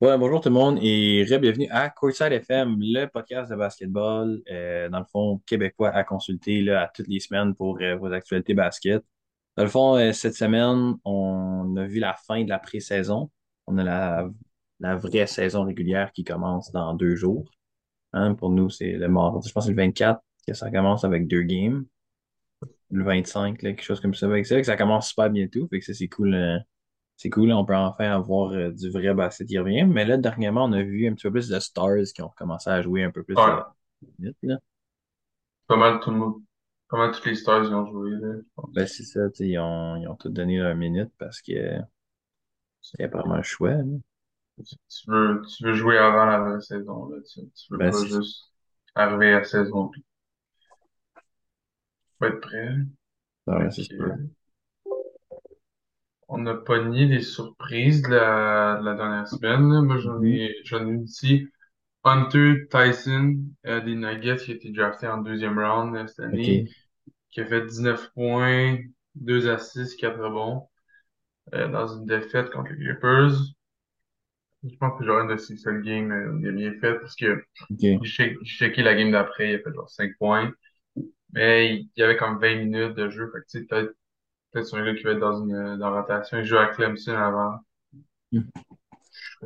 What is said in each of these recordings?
Ouais, bonjour tout le monde et bienvenue à Courtside FM, le podcast de basketball, euh, dans le fond, québécois à consulter là, à toutes les semaines pour euh, vos actualités basket. Dans le fond, euh, cette semaine, on a vu la fin de la pré-saison. On a la, la vraie saison régulière qui commence dans deux jours. Hein, pour nous, c'est le mardi, je pense que c'est le 24 que ça commence avec deux games. Le 25, là, quelque chose comme ça. C'est vrai que ça commence super bientôt, fait que ça, c'est cool. C'est cool, on peut enfin avoir euh, du vrai basket qui revient. Mais là, dernièrement, on a vu un petit peu plus de Stars qui ont commencé à jouer un peu plus Ouais, euh, là. pas mal tout le monde, pas mal toutes les stars ils ont joué, là, Ben, c'est ça, ils ont, ils ont tous donné leur minute parce que a pas choix, là. Tu veux, tu veux jouer avant la vraie saison, là, tu, tu veux Ben, pas juste arriver à la saison puis pas être prêt. ouais, Fait c'est sûr. Euh, on a pogné des surprises de la, de la dernière semaine, là. Moi, j'en Mhm. ai, j'en ai ici. Hunter Tyson, euh, des Nuggets, qui a été drafté en deuxième round, là, cette année, OK. qui a fait 19 points, 2 assists, 4 rebonds, euh, dans une défaite contre les Clippers. Je pense que Jordan de ses seuls games, euh, il a bien fait parce que OK. j'ai check- j'ai checké la game d'après, il a fait genre 5 points. Mais il y avait comme 20 minutes de jeu. Fait que tu sais, peut-être peut-être c'est un gars qui va être dans une euh, dans la rotation. Il joue à Clemson avant. Mhm.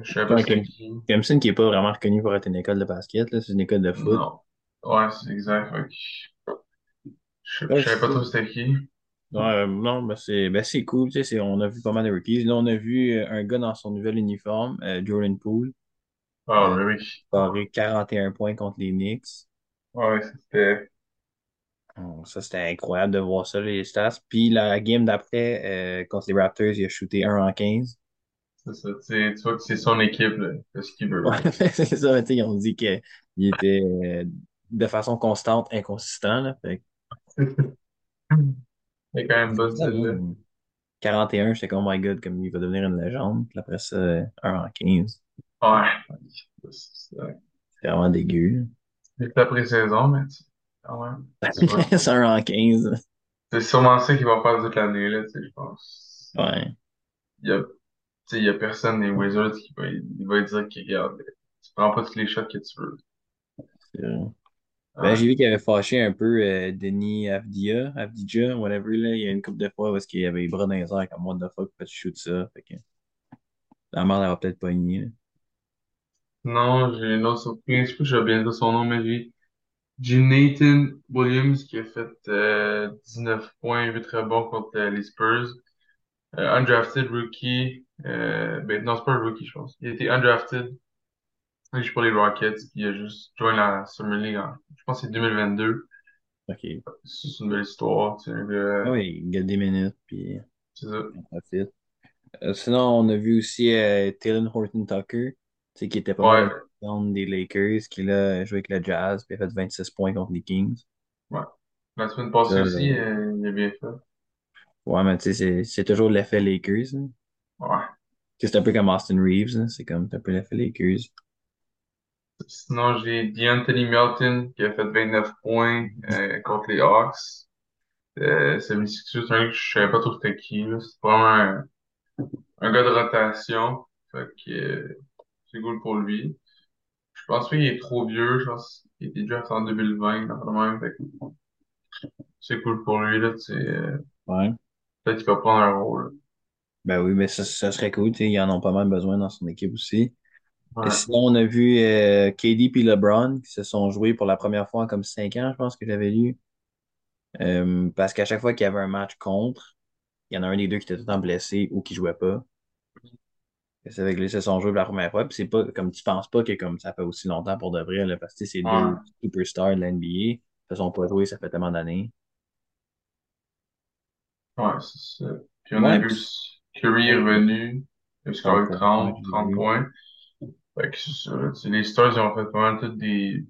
Je savais pas Clem- qui. Clemson qui est pas vraiment reconnu pour être une école de basket, c'est une école de foot. Non. Ouais, c'est exact. Je, Ouais, savais pas trop c'était qui. Ouais, euh, non, ben c'est ben c'est cool, tu sais, on a vu pas mal de rookies. Là, on a vu euh, un gars dans son nouvel uniforme, euh, Jordan Poole. Ah, Euh, mais oui. scoré 41 points contre les Knicks. Ouais, c'était, ça, c'était incroyable de voir ça, les stats. Puis la game d'après, euh, contre les Raptors, il a shooté un en 15. c'est ça. Tu sais, tu vois que c'est son équipe, là. C'est ce qu'il veut, Ouais, c'est ça, tu sais, ils ont dit qu'il était euh, de façon constante inconsistant. Là. Fait Il est quand même bonne, celle-là. finalement, 41, j'étais comme, oh my god, comme il va devenir une légende. Puis après ça, un en 15. Ouais. C'est C'est vraiment dégueu. c'est la pré-saison, mais tu quand même. C'est pas un en 15. C'est sûrement ça qu'il va faire toute l'année, là, tu sais, je pense. Ouais. Il y a, il y a personne des Wizards qui va, il va dire qu'il regarde, tu prends pas tous les shots que tu veux. Ben, Ouais. j'ai vu qu'il avait fâché un peu euh, Denis Avdia, Avdija, whatever, là. Il y a une couple de fois est-ce qu'il avait les bras dans les airs comme what the fuck, pourquoi tu shoot ça? Fait que la merde, elle va peut-être pogner. Non, j'ai une autre surprise, je sais pas je vais bien dire son nom, mais j'ai, j'ai Nathan Williams qui a fait euh, 19 points, 8 rebonds contre euh, les Spurs. Euh, undrafted rookie, euh, ben non, c'est pas un rookie, je pense. Il a été undrafted, il joue pour les Rockets, puis il a juste joint la Summer League en, je pense que c'est 2022. OK. C'est une belle histoire, tu sais, oui, il gagne des minutes, puis c'est ça. Euh, sinon, on a vu aussi euh, Taylor Horton-Tucker, tu sais, qui était pas mal Ouais, le des Lakers, qui là, a joué avec le Jazz, puis a fait 26 points contre les Kings. ouais. La semaine passée aussi, euh, euh, il a bien fait. ouais, mais tu sais, c'est toujours l'effet Lakers. hein. Ouais. C'est un peu comme Austin Reeves, hein. C'est comme un peu l'effet Lakers. Sinon, j'ai DeAnthony Melton qui a fait 29 points euh, contre les Hawks. Euh, c'est un gars que je savais pas trop c'était qui. C'est vraiment un, un gars de rotation. Fait que euh, c'est cool pour lui. Je pense qu'il est trop vieux. Je pense qu'il était déjà en 2020. dans le même. C'est cool pour lui. Là, euh, Ouais. peut-être qu'il va prendre un rôle. Ben oui, mais ça, ça serait cool, ils en ont pas mal besoin dans son équipe aussi. Et sinon, on a vu euh, KD puis LeBron qui se sont joués pour la première fois en comme cinq ans, je pense que j'avais lu. Euh, parce qu'à chaque fois qu'il y avait un match contre, il y en a un des deux qui était tout le temps blessé ou qui jouait pas. Ils se sont joués pour la première fois. Puis c'est pas comme tu penses pas que comme ça fait aussi longtemps pour de vrai, là, parce que c'est deux Ouais. superstars de l'NBA. Ils se sont pas joués, ça fait tellement d'années. Ouais, c'est ça. Puis on a vu Curry est revenu. Il a 30 scoré points, ouais, 30, j'ai 30 vu. points. Fait que c'est ça, les Stars, ils ont fait pas mal tous des,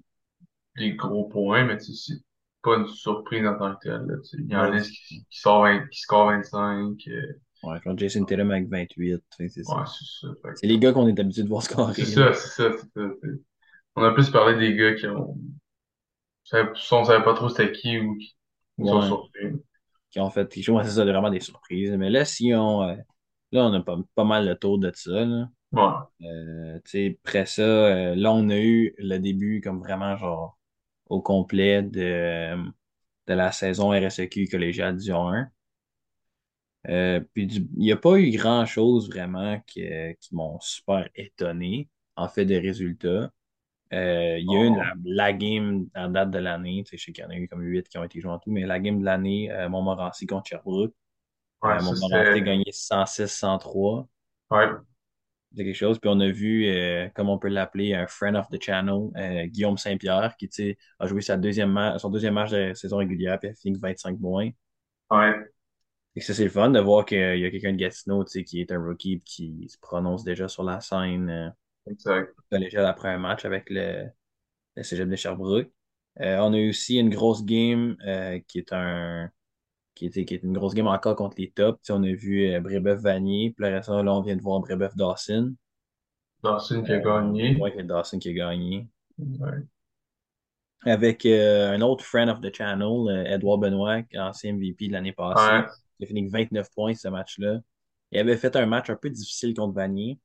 des gros points, mais c'est pas une surprise en tant que telle, il y en a qui, qui sort 20, qui score 25. euh, ouais, genre Jason Tatum avec 28, tu sais, c'est ça. ouais, c'est C'est les gars qu'on est habitué de voir c'est scorer, là. ça, c'est ça, c'est ça. On a plus parlé des gars qui ont, soit on savait pas trop c'était qui ou qui Ouais, surpris. qui ont fait, qui jouent, c'est ça, vraiment des surprises. Mais là, si on, euh, là, on a pas, pas mal le tour de ça, là. Ouais. Euh, tu sais, après ça, euh, là, on a eu le début comme vraiment genre au complet de, de la saison RSEQ collégiale du 1. Euh, puis du- il n'y a pas eu grand-chose vraiment qui, qui m'ont super étonné en fait des résultats. Euh, il y a eu la, Oh, la game en date de l'année, tu sais, je sais qu'il y en a eu comme huit qui ont été joués en tout, mais la game de l'année, euh, Montmorency contre Sherbrooke. ouais, Euh, ça Montmorency a gagné 106-103. Ouais, C'est quelque chose. Puis on a vu, euh, comme on peut l'appeler, un friend of the channel, Guillaume Saint-Pierre, qui a joué sa deuxième son deuxième match de saison régulière, puis a fini avec 25 points. ouais, Et ça, c'est le fun de voir qu'il y a quelqu'un de Gatineau, tu sais, qui est un rookie, puis qui se prononce déjà sur la scène euh, exact. collégiale après un match avec le, le Cégep de Sherbrooke. Euh, on a eu aussi une grosse game euh, qui est un qui était, qui est une grosse game encore contre les tops. Tu sais, on a vu euh, Brébeuf-Vanier, puis le reste, là, on vient de voir Brébeuf-Dawson. Dawson qui a Euh, gagné. ouais, c'est Dawson qui a gagné. Ouais, avec euh, un autre friend of the channel, euh, Edouard Benoit, ancien MVP de l'année ouais, passée. Il a fini avec 29 points ce match-là. Il avait fait un match un peu difficile contre Vanier.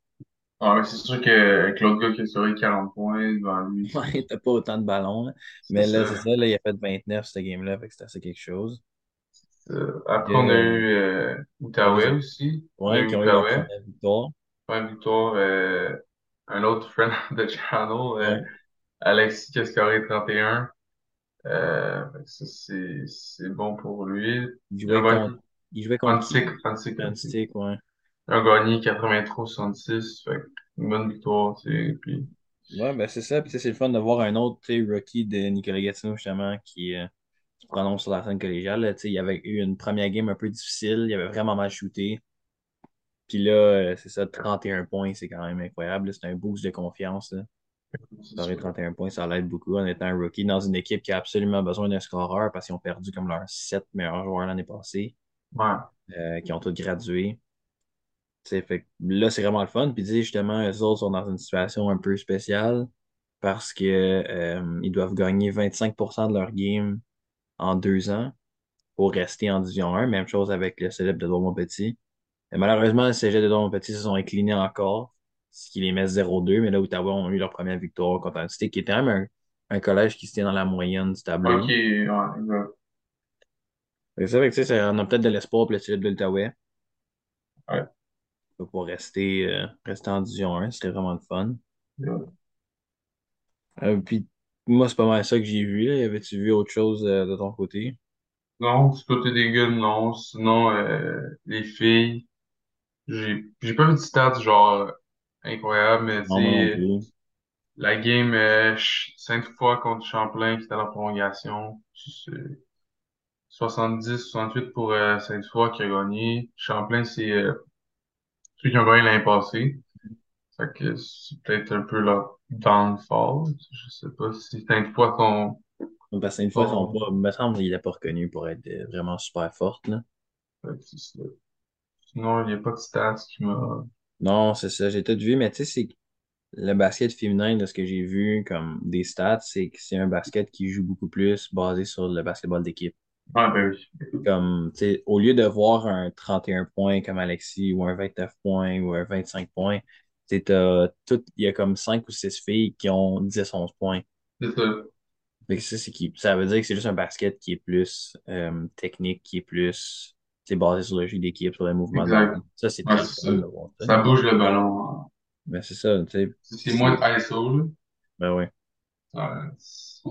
Ouais, mais c'est sûr que, que l'autre gars qui a sauvé 40 points devant lui, Ouais, t'as pas autant de ballons. là. Mais là, c'est ça. là, il a fait 29 cette game-là, fait que c'était assez quelque chose. Après, on a Euh, eu euh, Outaouais aussi. Ouais, qui ont eu première victoire. Première victoire. euh, un autre friend de Channel, euh. Alexis qui a scoré 31. Euh, ça, c'est bon pour lui. Il jouait contre, il jouait contre qui? Frantic. Fantastic, ouais. Ils ont gagné 83-66. Fait que une bonne victoire, tu sais. Puis, Ouais, ben c'est ça. Puis c'est le fun de voir un autre tu sais, rookie de Nicolas Gatineau, justement, qui, euh, se prononce sur la scène collégiale. là. Tu sais, il avait eu une première game un peu difficile. Il avait vraiment mal shooté. Puis là, euh, c'est ça, 31 points, c'est quand même incroyable. C'est un boost de confiance. Là. c'est Scorer sûr. 31 points, ça l'aide beaucoup en étant un rookie dans une équipe qui a absolument besoin d'un scoreur parce qu'ils ont perdu comme leurs sept meilleurs joueurs l'année passée, Ouais. euh, qui ont tous gradué. Fait là, c'est vraiment le fun. Puis justement, eux autres sont dans une situation un peu spéciale parce que euh, ils doivent gagner 25% de leur game en deux ans pour rester en Division 1. Même chose avec le célèbre de Dormont-Petit. Et malheureusement, le Cégep de Dormont-Petit se sont inclinés encore, ce qui les met 0-2. Mais là, Ottawa ont eu leur première victoire contre un Cité, qui était même un, un collège qui se tient dans la moyenne du tableau. ouais, exact. C'est ça, tu sais, on a peut-être de l'espoir pour le Cégep de l'Outaouais. Ouais. Pour rester, euh, rester en Division 1, ce serait vraiment le fun. Ouais. Euh, puis, moi, c'est pas mal ça que j'ai vu. Là. Avais-tu vu autre chose euh, de ton côté? Non, du côté des gars, non. Sinon, euh, les filles, j'ai j'ai pas vu de stats genre incroyable, mais tu Non, moi non sais, plus. la game euh, Ch- Sainte-Foy contre Champlain qui était à la prolongation, c'est 70-68 pour euh, Sainte-Foy qui a gagné. Champlain, c'est euh, ceux qui ont gagné l'année passée. Fait que c'est peut-être un peu leur downfall. Je sais pas si Sainte-Foy sont, fois, ils sont pas. Il me semble qu'il n'est pas reconnu pour être euh, vraiment super forte, là. fait que c'est ça. Sinon, il n'y a pas de stats qui m'a... Non, c'est ça, j'ai tout vu, mais tu sais, c'est le basket féminin, de ce que j'ai vu comme des stats, c'est que c'est un basket qui joue beaucoup plus basé sur le basketball d'équipe. Ah ben oui. Comme, tu sais, au lieu de voir un 31 points comme Alexis ou un 29 points ou un 25 points, tout, il y a comme 5 ou 6 filles qui ont 10-11 points. C'est ça. Fait que ça, c'est qui, ça veut dire que c'est juste un basket qui est plus euh, technique, qui est plus, basé sur le jeu d'équipe, sur le mouvement de Exact. ballon. Ça, c'est Ouais, très fun ça. de voir ça. Bouge le ballon. hein. Mais c'est ça, C'est moins de ISO, là. ben c'est-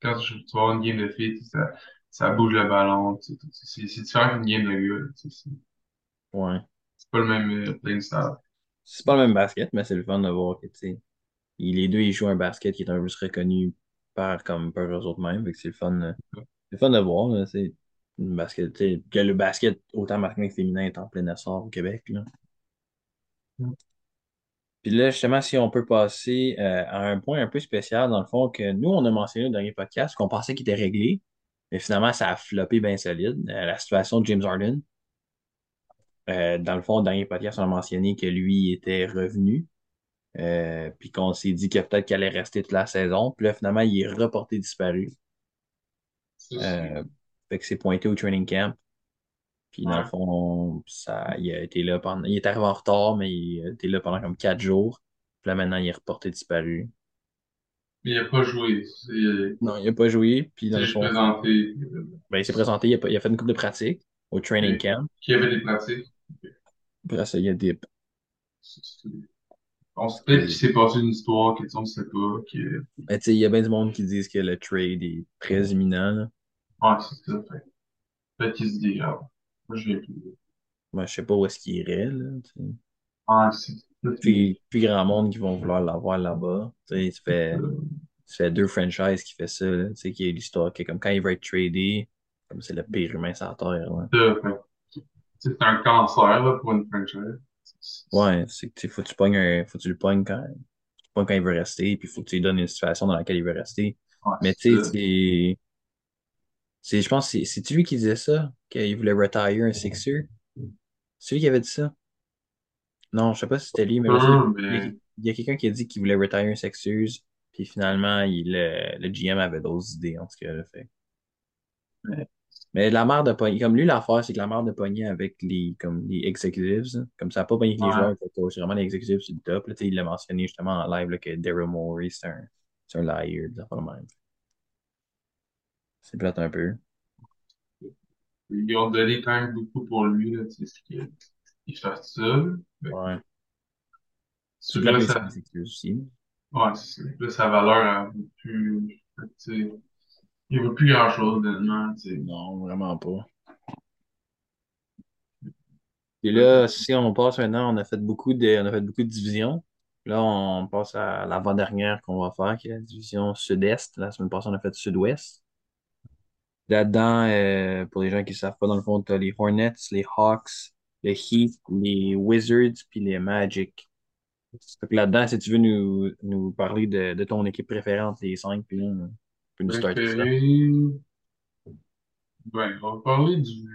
quand tu, vas une game de filles, sais, ça, ça bouge le ballon. tu sais, tu- C'est différent qu'une game de gars. tu sais, ouais. c'est pas le même euh, playing style. C'est pas le même basket, mais c'est le fun de voir que, tu sais, les deux, ils jouent un basket qui est un peu plus reconnu par, comme, par eux autres mêmes. C'est le fun, euh, c'est le fun de voir, là, basket, que le basket, autant masculin que féminin, est en plein essor au Québec, là. Puis là, justement, si on peut passer euh, à un point un peu spécial, dans le fond, que nous, on a mentionné au dernier podcast, qu'on pensait qu'il était réglé, mais finalement, ça a floppé bien solide. Euh, la situation de James Harden. Euh, dans le fond, au dernier podcast, on a mentionné que lui était revenu, euh, puis qu'on s'est dit que peut-être qu'il allait rester toute la saison. Puis là, finalement, il est reporté disparu. Euh, fait que c'est pointé au training camp. Puis dans le fond, ça, il a été là pendant. Il est arrivé en retard, mais il été là pendant comme quatre jours. Puis là maintenant, il est reporté disparu. Mais il a pas joué. Il Non, il a pas joué. Puis dans fond, présenté. ben, il s'est présenté, il a, il a fait une coupe de pratique au training Et camp. qui avait des pratiques. Là, ça, il a dip. On sait peut-être qu'il s'est passé une histoire qu'on ne sait pas. Tu sais, il y a bien du monde qui disent que le trade est très imminent. là. Ouais, c'est ça. Fait. Peut-être qu'il se dit, ah, moi je viens plus. Moi, je sais pas où est-ce qu'il irait. Là, tu sais. Ah, c'est. Puis, plus grand monde qui vont vouloir l'avoir là-bas. Tu fait, fait deux franchises qui fait ça. Tu sais, qui est l'histoire que comme quand il va être tradé, comme c'est le pire humain sur la terre. C'est un cancer là, pour une franchise. Ouais, c'est que faut que tu pognes un, faut que tu le pognes quand, quand il veut rester, puis faut que tu lui donnes une situation dans laquelle il veut rester. Ouais, Mais tu sais, c'est, je pense, que c'est, lui qui disait ça, qu'il voulait retire un Sixer? C'est lui qui avait dit ça? Non, je sais pas si c'était lui, mais qu'il il y a, mais il y a quelqu'un qui a dit qu'il voulait retire un Sixers, puis finalement, il, le, le GM avait d'autres idées, en tout cas, là, fait. Mais, mais la merde de pogner, comme lui, l'affaire, c'est que la merde de pogner avec les, comme les executives, comme ça n'a pas pogné avec les ouais. joueurs, fait c'est vraiment les executives sur le top, là, il l'a mentionné justement en live, là, que Daryl Morey, c'est un, c'est un liar, pas le même. C'est plate un peu. Ils ont donné quand même beaucoup pour lui, là, c'est qu'il il fait ça. Ouais. Plate les ça, aussi. ouais, c'est ça. Là, sa valeur, elle plus, fait que, tu sais, il vaut plus grand-chose, honnêtement, sais. Non, vraiment pas. Et là, si on passe maintenant, on a fait beaucoup de, on a fait beaucoup de divisions. Là, on passe à l'avant-dernière qu'on va faire, qui est la division sud-est. La semaine passée, on a fait sud-ouest. Là-dedans, euh, pour les gens qui ne savent pas, dans le fond, tu as les Hornets, les Hawks, les Heat, les Wizards, puis les Magic. Que là-dedans, si tu veux nous, nous parler de, de ton équipe préférente, les cinq, puis là, on peut nous starter ça. Préféré, ben, on va parler du,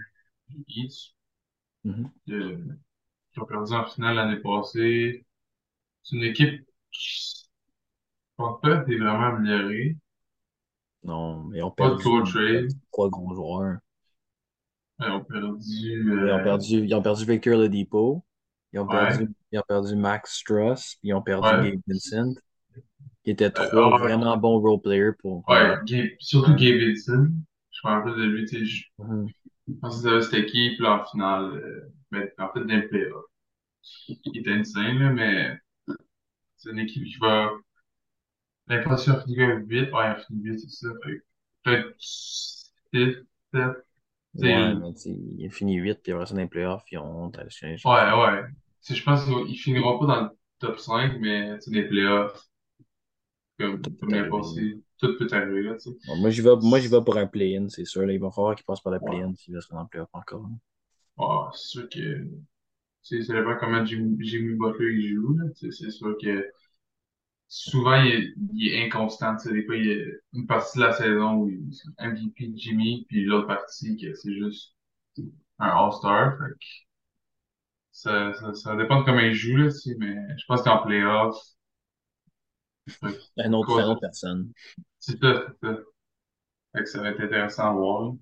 Heat, Mhm. de- qui ont perdu en finale l'année passée. C'est une équipe qui, je pense pas, est vraiment améliorée. Non, mais ils ont Pas de trade. trois gros joueurs. Ils ont perdu, Ils ont euh, perdu, ils ont perdu Victor Oladipo. Ils ont ouais, perdu, ils ont perdu Max Struss. Puis ils ont perdu ouais, Gabe Vincent, qui étaient euh, trois ah vraiment bons role players pour, ouais. Gabe- surtout Gabe Wilson. Je me rappelle de lui, tu sais, je Mhm. pense qu'ils avaient cette équipe, là, en finale, euh, mais en fait, dans les playoffs. Il était insane, là, mais c'est une équipe qui va, l'impression finit avec 8, ouais, elle finit 8, c'est ça, que peut-être 6, 7, tu sais, Ouais, mais il a fini 8, puis après ça, dans les playoffs, ils ont honte à ouais, ouais. Je pense qu'ils finiront pas dans le top 5, mais, sais, les playoffs, comme, Tout peut comme l'année arriver. passée, tout peut arriver, là, tu sais. Bon, moi, j'y vais, moi, j'y vais pour un play-in, c'est sûr. Là, il va falloir qu'ils passent par le Ouais, play-in s'ils veulent se rendre en playoff encore. ouais, c'est sûr que, sais, ça dépend comment Jimmy, Jimmy Butler il joue, là, c'est sûr que souvent, il est, il est inconstant, tu sais, des fois, il y a une partie de la saison où il est MVP de Jimmy, puis l'autre partie, que c'est juste un All-Star, fait que ça, ça, ça dépend de comment il joue, là, tu sais, mais je pense qu'en playoff, Un autre, autre personne. c'est ça, c'est ça. Fait que ça va être intéressant à voir, là.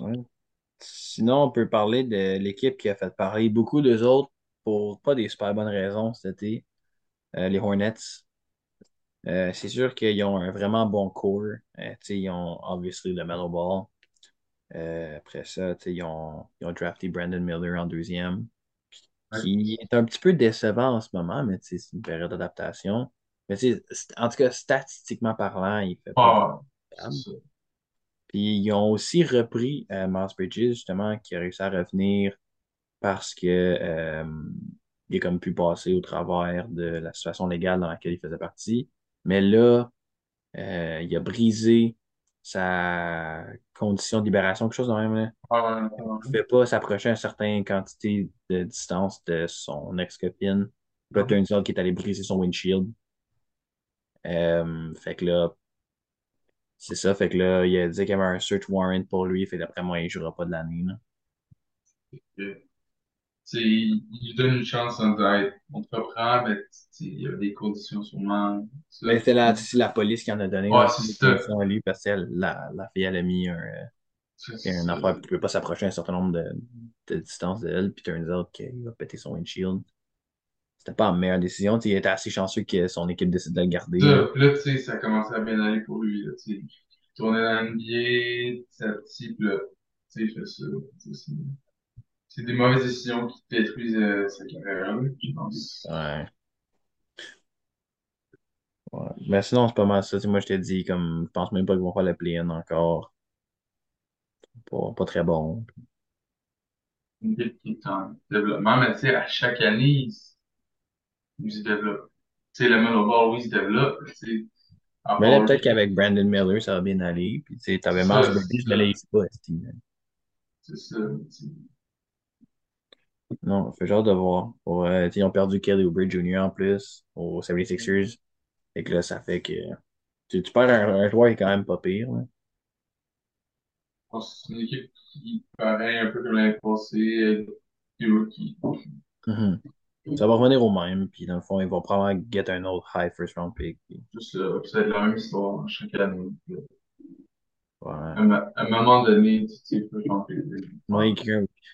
Ouais. Sinon, on peut parler de l'équipe qui a fait parler beaucoup d'eux autres pour pas des super bonnes raisons cet été, les Hornets. Euh, c'est sûr qu'ils ont un vraiment bon core. Euh, ils ont obviously le Metal Ball. Euh, après ça, ils ont, ils ont drafté Brandon Miller en deuxième, qui est un petit peu décevant en ce moment, mais c'est une période d'adaptation. Mais en tout cas, statistiquement parlant, il fait pas Ah. Puis ils ont aussi repris euh, Miles Bridges, justement, qui a réussi à revenir parce que euh, il a comme pu passer au travers de la situation légale dans laquelle il faisait partie. Mais là, euh, il a brisé sa condition de libération, quelque chose de même. Là. Ah, Il ne pouvait pas s'approcher à une certaine quantité de distance de son ex-copine. Là, turns out qu'il est allé briser son windshield. Euh, fait que là, c'est ça. Fait que là, il a dit qu'il y avait un search warrant pour lui. Fait d'après moi, il ne jouera pas de l'année. là. Il, il donne une chance en disant, Hey, on te reprend, mais il y a des conditions sûrement. Ça, Ben, c'est la, police qui en a donné, Ouais, là, c'est ça. lui, parce que la, la fille, elle a mis un, euh, une affaire, puis tu peux pas s'approcher un certain nombre de, de distance d'elle, puis turns out qu'il va péter son windshield. C'était pas la meilleure décision. il était assez chanceux que son équipe décide de le garder. Là, là tu sais, ça a commencé à bien aller pour lui. Là, il tournait dans l'NBA, ça type, là, tu sais, il fait ça. C'est des mauvaises décisions qui détruisent euh, sa carrière, je pense. Ouais. ouais. Mais sinon, c'est pas mal ça. moi, je t'ai dit, comme, je pense même pas qu'ils vont faire le play-in encore. Pas, pas très bon. Une équipe qui est en développement, mais tu sais, à chaque année, il se développe. Tu sais, le Melo Ball, oui, il se développe. Mais là, peut-être qu'avec Brandon Miller, ça va bien aller. Puis, tu sais, t'avais Miles Bridges, mais là, il pas, C'est ça. Non, fait genre de voir. Euh, ils ont perdu Kelly Oubre Jr. en plus aux 76ers. Et que là, ça fait que tu, tu perds un, joueur qui est quand même pas pire. C'est une équipe qui paraît un peu comme l'année passée, du rookie. Mm-hmm. Ça va revenir au même, puis dans le fond, ils vont probablement get un autre high first round pick. Ça va être la même histoire chaque année. Ouais. À, un moment donné, tu peux changer. Ouais,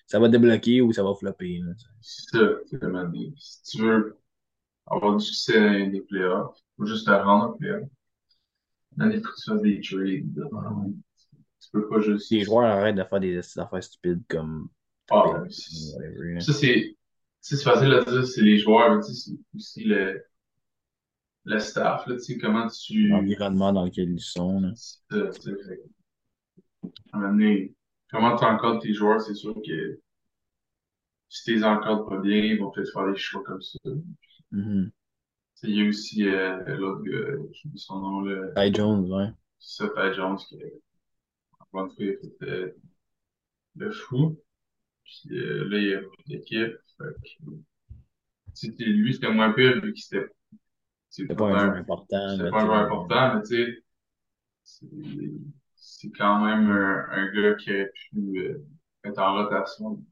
ça va débloquer ou ça va flopper. C'est ça, c'est Si tu veux avoir du succès dans les playoffs, faut juste te rendre en playoffs. Dans les des trades. Tu peux pas juste. Les joueurs arrêtent de faire des affaires stupides comme. Ah, ça, c'est. C'est facile à dire, c'est les joueurs, mais c'est aussi le, le staff, là, tu sais, comment tu. L'environnement dans lequel ils sont. C'est ça, à un moment donné, comment tu encadres tes joueurs, c'est sûr que si tu les encadres pas bien, ils vont peut-être faire des choix comme ça. Mm-hmm. Il y a aussi euh, l'autre gars, je sais son nom, le. Ty Jones, ouais. C'est ça, Ty Jones, qui en tout cas, il a fait euh, le fou. Puis euh, là, il y a plus d'équipe. C'était lui, c'était moins pire, vu qu'il c'était. C'était pas un joueur important. C'était pas un joueur important, mais tu sais c'est quand même un, un, gars qui a pu euh, être en rotation.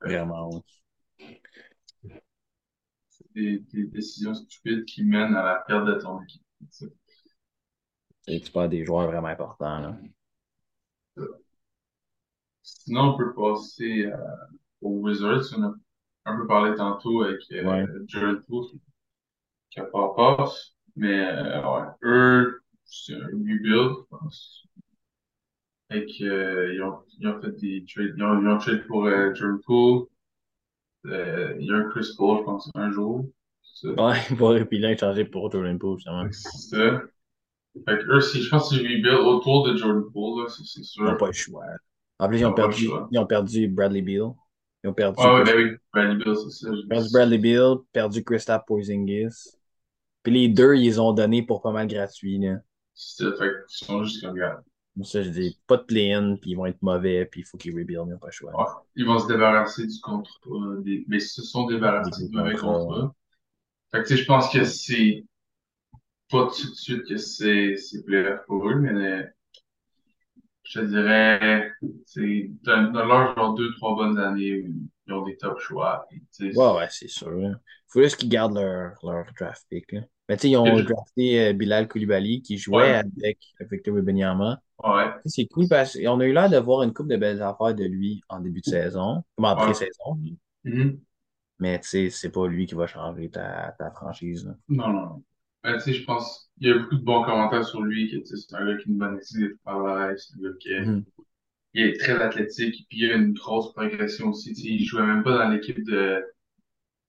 Vraiment, oui. C'est des, des, décisions stupides qui mènent à la perte de ton équipe. Et tu perds des joueurs vraiment importants. Là. Sinon, on peut passer euh, aux Wizards. On a un peu parlé tantôt avec euh, ouais. Jared Poole qui a pas passe. Mais euh, ouais, eux, c'est un rebuild, je pense. Et qu'ils euh, ils, ont, ils ont fait des trades. Ils ont, ils ont trade pour euh, Jordan Poole. Euh, il y a un Chris Paul, je pense, un jour. Ouais, pour, puis là, changé pour Jordan Poole, justement. C'est ça. Fait que eux, si, je pense qu'ils rebuild autour de Jordan Poole, là, c'est sûr. Ils n'ont pas le choix. En plus, ils ont, perdu, ils ont perdu Bradley Beal. Ils ont perdu. Ah ouais, ben oui, Bradley Beal, c'est ça. Perdu Bradley Beal, perdu Christophe Porzingis. Puis les deux, ils les ont donné pour pas mal gratuit, là. C'est fait qu'ils sont juste comme gars. Ça, je dis pas de play-in, puis ils vont être mauvais, puis il faut qu'ils rebuild, ils n'ont pas le choix. Ouais. Ils vont se débarrasser du contrat. Des... Mais ils se sont débarrassés du mauvais contrat. Fait que, tu sais, je pense que c'est pas tout de suite que c'est, c'est playoff pour eux, mais je dirais, c'est dans, dans leur genre deux, trois bonnes années où ils ont des top choix. ouais, ouais, c'est sûr. Il faut juste qu'ils gardent leur, leur draft pick. Là. Mais tu sais, ils ont drafté euh, Bilal Koulibaly qui jouait avec Victor Wembanyama. Ouais. C'est cool parce qu'on a eu l'air de voir une couple de belles affaires de lui en début de saison, comme en pré-saison. Mm-hmm. Mais tu sais, c'est pas lui qui va changer ta, ta franchise. Là. Non, non. Ben, tu sais, je pense qu'il y a beaucoup de bons commentaires sur lui, que c'est un gars qui a une bonne éthique de travail, c'est un gars qui mm-hmm. il est très athlétique, puis il a une grosse progression aussi. Tu sais, il jouait même pas dans l'équipe de,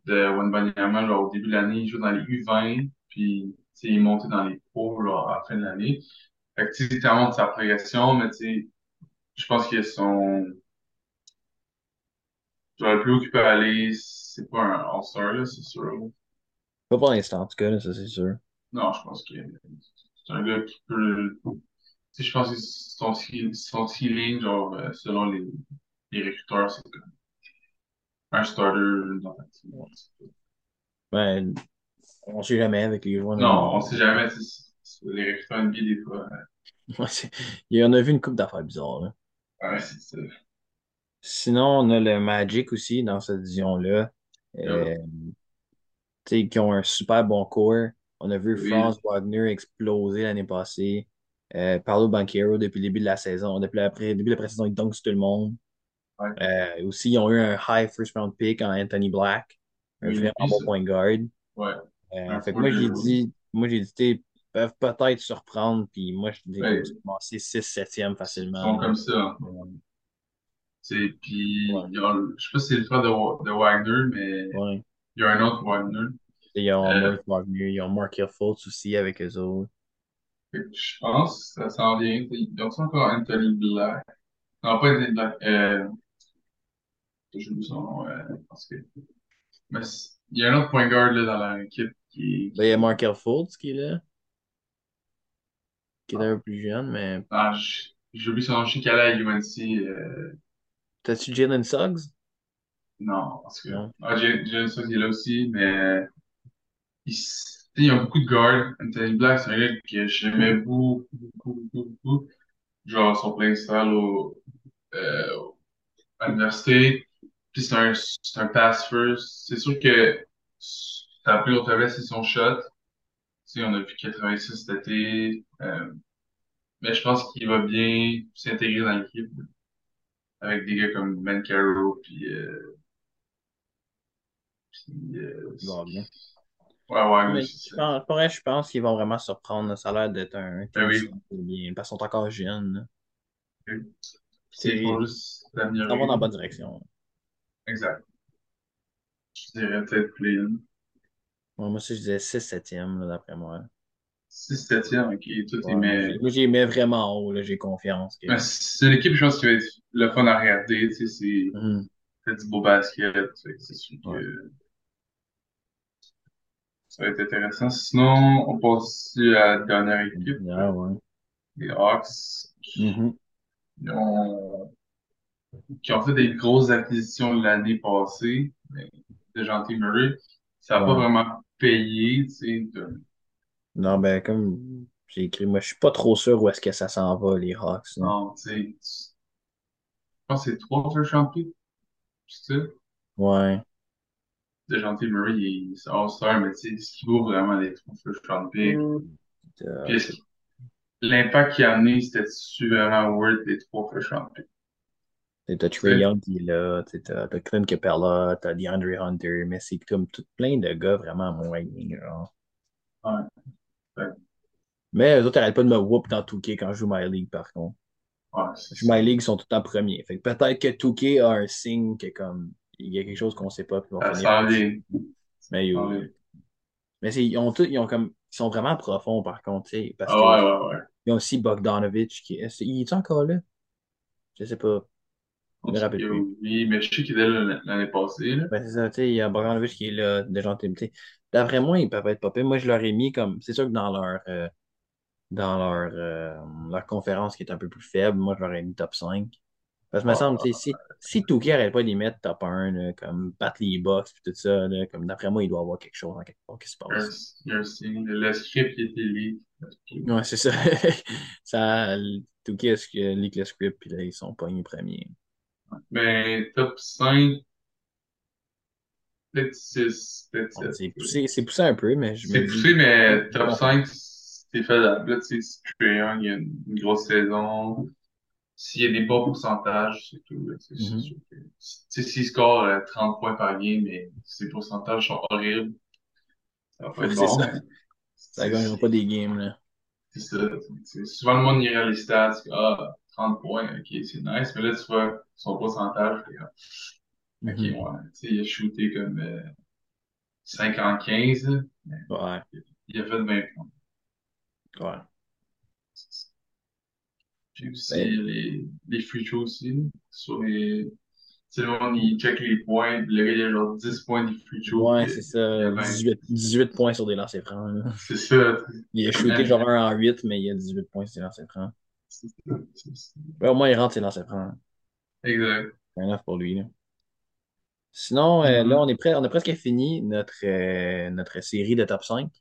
de Wembanyama, genre au début de l'année, il jouait dans les U20, puis il est monté dans les pros là, à la fin de l'année. Fait que tu sais, montre sa progression, mais tu sais, je pense que son. Genre, le plus haut qu'il peut aller, c'est pas un All-Star, là, c'est sûr. Pas pour l'instant, en tout cas, là, ça c'est sûr. Non, je pense que c'est un gars qui peut. Je pense que son, son ceiling, genre, euh, selon les, les recruteurs, c'est comme un starter dans la team. Ben, on sait jamais avec les joueurs. Non, on sait jamais. Les recruteurs NBA, des fois. Il y en a vu une coupe d'affaires bizarres. Là. Ouais, c'est ça. Sinon, on a le Magic aussi dans cette division-là. Euh, qui ont un super bon cours. On a vu France Wagner exploser l'année passée. Euh, Paolo Banchero, depuis le début de la saison, depuis le début de la pré-saison, il dunk sur tout le monde. Ouais. Euh, aussi, ils ont eu un high first round pick en Anthony Black, un Oui, vraiment bon point guard. Ouais. Euh, Un fait que moi, j'ai dit, moi, j'ai dit, ils peuvent peut-être surprendre, puis moi, je dis Ouais. commencer 6 7e Ils facilement. sont là. comme ça. hein. Puis, Ouais. je sais pas si c'est le frère de, de Wagner, mais. Il y a un autre Wagner. Ils ont Euh, Morris Wagner, ils ont Markel Fultz aussi avec eux autres. je pense que ça s'en vient. Ils ont encore Anthony Black? Non, pas Anthony Black. Euh, oublié son nom. Euh, parce que, mais il y a un autre point guard là, dans l'équipe qui, Là, il y a. Markel Fultz qui est là, qui est un peu plus jeune, mais Ah, j'ai oublié son nom. Je sais qu'elle est à UNC. Euh, t'as-tu Jalen Suggs? Non, parce que. Non. Ah, qui est là aussi, mais tu sais, ils ont beaucoup de guards. Anthony Black, c'est un gars que j'aimais beaucoup, beaucoup, beaucoup, beaucoup. Genre son playing style au, euh, à l'université. Puis c'est un, c'est un pass first. C'est sûr que sa plus haute faiblesse, c'est son shot. Tu sais, on a vu 86 cet été. Euh, mais je pense qu'il va bien s'intégrer dans l'équipe avec des gars comme Ben Caro puis, euh, puis euh, Il va bien. ouais, ouais, Mais c'est je ça. pense, pour vrai, je pense qu'ils vont vraiment surprendre. Ça a l'air d'être un Ben team oui. bien, parce qu'ils sont encore jeunes. là. Oui. C'est- juste vont l'améliorer. dans la bonne direction. Exact. Je dirais peut-être play-in. Ouais, moi aussi, je disais 6 7e, là, d'après moi. 6 7e, ok, tout Ouais, moi, mais. j'ai mis vraiment haut, là, j'ai confiance. que- c'est l'équipe, je pense, qui va être le fun à regarder. Tu sais, c'est c'est du beau basket. C'est sûr que. Ça va être intéressant. Sinon, on passe à la dernière équipe, ouais. les Hawks, qui Mhm. ont, qui ont fait des grosses acquisitions l'année passée. Mais de Gentil Murray, ça n'a pas vraiment payé. Tu sais, de- Non, ben, comme j'ai écrit, moi, je suis pas trop sûr où est-ce que ça s'en va, les Hawks. non, tu sais, tu- je pense que c'est trois first picks, c'est ça? Ouais. De Gentil Murray, il- c'est All-Star, mais tu sais, ce qui vaut vraiment les trois first round picks? Euh, l'impact qu'il a amené, c'était-tu vraiment worth les trois first round picks? T'as Trae Young qui est là, t'as Clint Capella, t'as DeAndre Hunter, mais c'est comme tout plein de gars vraiment moyens, genre. Ouais. Ouais. Mais eux autres arrêtent pas de me whoop dans 2K quand je joue My League, par contre. Ouais, Je joue My League, ils sont tout le temps premiers. Fait que peut-être que 2K a un signe que comme il y a quelque chose qu'on sait pas, puis ils vient. Mais, vient. mais ils ont tout, ils ont comme, ils sont vraiment profonds, par contre, parce Ah que ouais, ouais, ouais. ils ont aussi Bogdanovich qui est, il est encore là? Je sais pas. Je me rappelle plus. Oui, mais je sais qu'il était là l'année passée, là. Ben, c'est ça, tu sais, il y a Bogdanovich qui est là, de sais. D'après moi, ils peuvent être pas pires. Moi, je leur ai mis comme. C'est sûr que dans leur euh, dans leur, euh, leur conférence qui est un peu plus faible, moi, je leur ai mis top 5. Parce que me Ah, semble, tu si, si Touquet arrête pas de les mettre top 1, là, comme battre les box et tout ça, là, comme d'après moi, il doit y avoir quelque chose en quelque part qui se a un- passe. il y a un signe. Le script, il était leak. Ouais, c'est ça. ça Touquet est-ce que leak le script, puis là, ils sont pognés premiers. Mais top 5, peut-être 6, peut-être Bon, 7. C'est poussé, c'est poussé un peu, mais je me C'est poussé, mais top 5, c'est faisable. Là, tu sais, si Trae Young, il y a une grosse saison. S'il y a des bons pourcentages, c'est tout. là, tu sais, c'est Mhm. sûr que- s'il score euh, 30 points par game, mais ses pourcentages sont horribles, ça va pas être c'est bon. ça. Ça C'est gagnera pas des games, là. c'est ça. tu sais, Souvent, le monde irait les stats. Ah, 30 points, ok, c'est nice. Mais là, tu vois son pourcentage. Ok, ouais. Tu sais, il a shooté comme euh, 50-15. là. Ouais, Il a fait 20 points. ouais. Puis aussi Ben, les, les free throws aussi. là, Sur les. Tu sais, monde, il check les points. Le gars, il a genre 10 points de free throws. ouais, c'est ça. 20. 18, 18 points sur des lancers francs, là. C'est ça. Il a shooté genre un en 8, mais il a 18 points sur des lancers francs. C'est ça. Ouais, au moins, il rentre ses lancers francs. Exact. C'est un pour lui, là. Sinon, euh, là, Mhm. on est prêt, on presque fini notre, euh, notre série de top 5.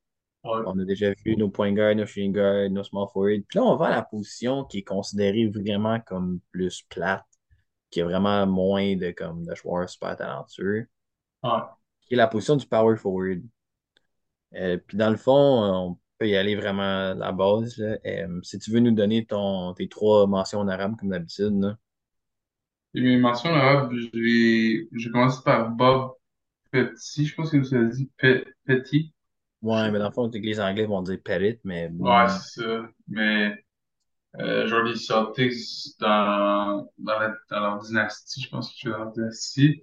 Ouais. On a déjà vu nos point nos shooting nos small forwards. Puis là, on va à la position qui est considérée vraiment comme plus plate, qui a vraiment moins de, comme, de joueurs super talentueux, Ouais. qui est la position du power forward. Euh, puis dans le fond, on- peut y aller vraiment à la base, là. Euh, si tu veux nous donner ton, tes trois mentions en arabe, comme d'habitude, mes mentions là, je vais, je commence par Bob Petit, je pense que vous avez dit Pe- Petit. Ouais, mais dans le fond, les Anglais vont dire Pettit, mais Ouais, c'est ça. Mais euh, genre les Celtics dans, dans, la, dans leur dynastie, je pense que je suis dans leur dynastie.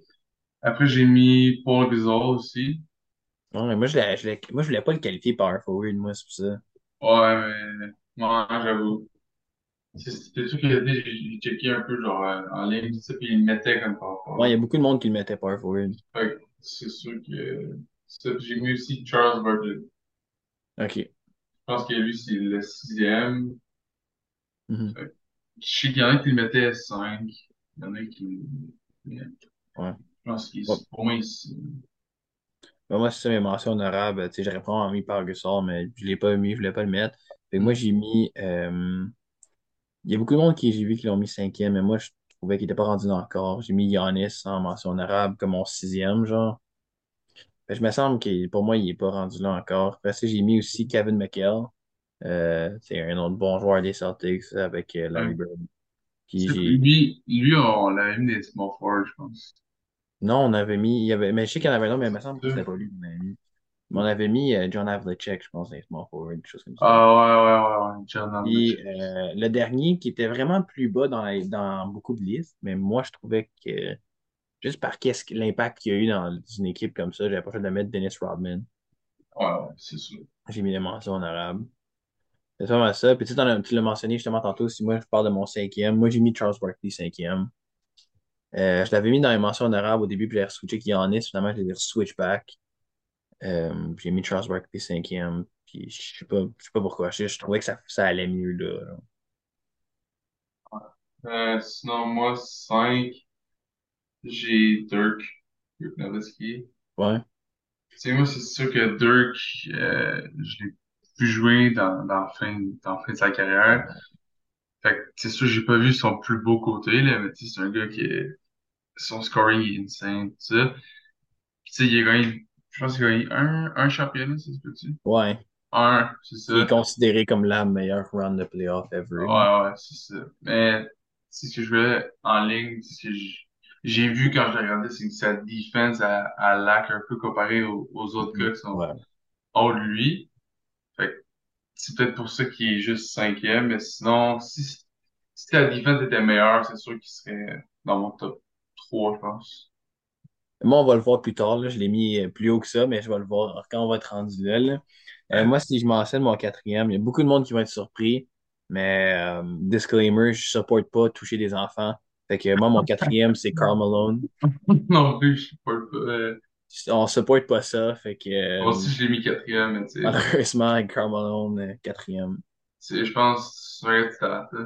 Après, j'ai mis Paul Gasol aussi. non, mais moi, je l'ai- moi, je voulais pas le qualifier power forward, moi, c'est pour ça. Ouais, mais ouais, j'avoue. C'est sûr qu'il a dit, j'ai checké un peu genre euh, en ligne, tout ça, puis il le mettait comme par Ouais, il y a beaucoup de monde qui le mettait power forward. Fait c'est sûr que j'ai mis aussi Charles Barkley. OK. Je pense que lui, c'est le sixième. Mhm. Je sais qu'il y en a qui le mettaient cinq. Il y en a qui. Je Ouais. pense qu'il Ouais. pour moi, il- Ben, moi, c'est ça, mes mentions honorables. Tu sais, j'aurais probablement mis Pau Gasol, mais je l'ai pas mis, je voulais pas le mettre. Fait que moi, j'ai mis. euh, Il y a beaucoup de monde qui j'ai vu qui l'ont mis cinquième, mais moi, je trouvais qu'il était pas rendu là encore. J'ai mis Giannis en mention honorable comme mon sixième, genre. Que je me semble que pour moi, il est pas rendu là encore. Après ça, j'ai mis aussi Kevin McHale. Euh, c'est un autre bon joueur des Celtics avec euh, Larry. Bird. Puis. Lui, lui, on l'avait mis des small forwards, je pense. Non, on avait mis. Il y avait... Mais je sais qu'il y en avait un mais il me semble que c'était pas lui qu'on avait mis. Mais on avait mis euh, John Havlicek, je pense, dans les small forward, quelque chose comme ça. Ah ouais, ouais, ouais. John Havlicek. le dernier qui était vraiment plus bas dans, la- dans beaucoup de listes, mais moi je trouvais que juste par qu'est-ce que l'impact qu'il y a eu dans une équipe comme ça, j'avais pas fait de mettre Dennis Rodman. Ouais, ouais, c'est sûr. J'ai mis les mentions en arabe. C'est vraiment ça. Puis tu as- tu l'as mentionné justement tantôt, si moi je parle de mon cinquième, moi j'ai mis Charles Barkley cinquième. Euh, je l'avais mis dans les mentions en arabe au début, puis j'ai switché Giannis, finalement je l'ai switch back. Euh, j'ai mis Charles Barkley cinquième. Puis je sais pas, je sais pas pourquoi. Je, je trouvais que ça, ça allait mieux là. Euh, sinon, moi, 5, j'ai Dirk, Dirk Nowitzki. Ouais. Tu sais, moi, c'est sûr que Dirk, euh, je l'ai vu jouer dans, dans la fin, dans la fin de sa carrière. Fait que, c'est sûr, j'ai pas vu son plus beau côté, là, mais tu sais, c'est un gars qui est, son scoring est insane, tout ça. Tu sais, il a gagné, je pense qu'il a gagné un, un championnat, ça se peut-tu? Ouais. Un, c'est Il est ça. considéré comme la meilleure run de playoff ever. Ouais, ouais, c'est ça. Mais, c'est ce que je voulais en ligne, c'est ce que j- j'ai vu quand j'ai regardé, c'est que sa defense à, à un peu comparé aux, aux autres gars Mhm. qui sont Ouais. hors de lui. Fait que c'est peut-être pour ça qu'il est juste cinquième, mais sinon, si, si la defense était meilleure, c'est sûr qu'il serait dans mon top 3, je pense. Moi, on va le voir plus tard. Là. Je l'ai mis euh, plus haut que ça, mais je vais le voir quand on va être rendu là. là. Euh, moi, si je mentionne mon quatrième, il y a beaucoup de monde qui va être surpris, mais euh, disclaimer, je supporte pas toucher des enfants. Fait que moi, mon quatrième, c'est Karl Malone. Non plus, je sais pas. Euh, On supporte pas ça, fait que moi aussi, je l'ai mis quatrième, mais tu sais, malheureusement, Karl Malone, euh, quatrième. je pense,